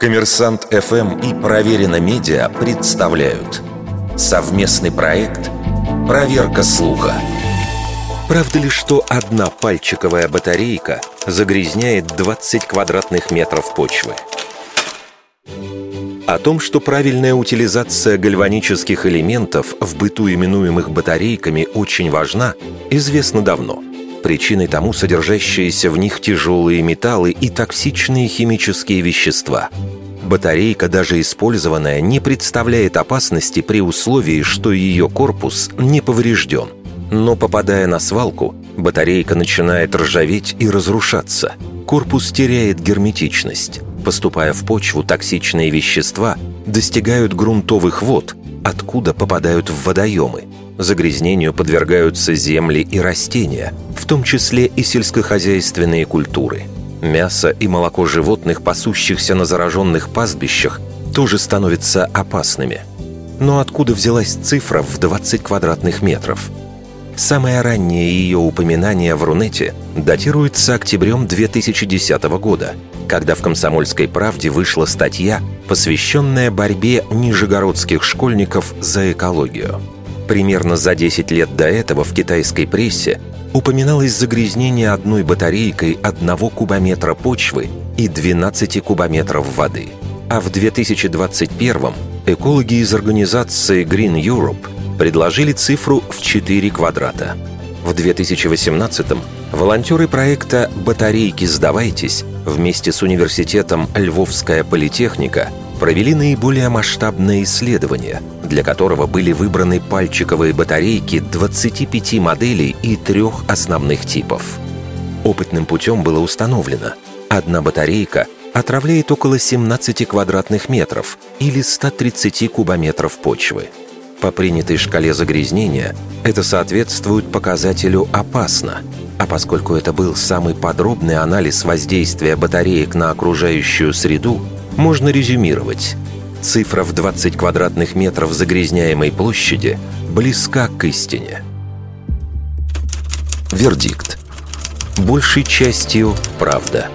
Коммерсант ФМ и Проверено Медиа представляют совместный проект «Проверка слуха». Правда ли, что одна пальчиковая батарейка загрязняет 20 квадратных метров почвы? О том, что правильная утилизация гальванических элементов в быту именуемых батарейками очень важна, известно давно. Причиной тому содержащиеся в них тяжелые металлы и токсичные химические вещества. Батарейка, даже использованная, не представляет опасности при условии, что ее корпус не поврежден. Но попадая на свалку, батарейка начинает ржаветь и разрушаться. Корпус теряет герметичность. Поступая в почву, токсичные вещества достигают грунтовых вод, откуда попадают в водоемы. Загрязнению подвергаются земли и растения, в том числе и сельскохозяйственные культуры. Мясо и молоко животных, пасущихся на зараженных пастбищах, тоже становятся опасными. Но откуда взялась цифра в 20 квадратных метров – Самое раннее ее упоминание в Рунете датируется октябрем 2010 года, когда в «Комсомольской правде» вышла статья, посвященная борьбе нижегородских школьников за экологию. Примерно за 10 лет до этого в китайской прессе упоминалось загрязнение одной батарейкой одного кубометра почвы и 12 кубометров воды. А в 2021 экологи из организации Green Europe предложили цифру в 4 квадрата. В 2018-м волонтеры проекта «Батарейки сдавайтесь» вместе с университетом «Львовская политехника» провели наиболее масштабное исследование, для которого были выбраны пальчиковые батарейки 25 моделей и трех основных типов. Опытным путем было установлено, одна батарейка отравляет около 17 квадратных метров или 130 кубометров почвы – по принятой шкале загрязнения это соответствует показателю «опасно», а поскольку это был самый подробный анализ воздействия батареек на окружающую среду, можно резюмировать. Цифра в 20 квадратных метров загрязняемой площади близка к истине. Вердикт. Большей частью правда.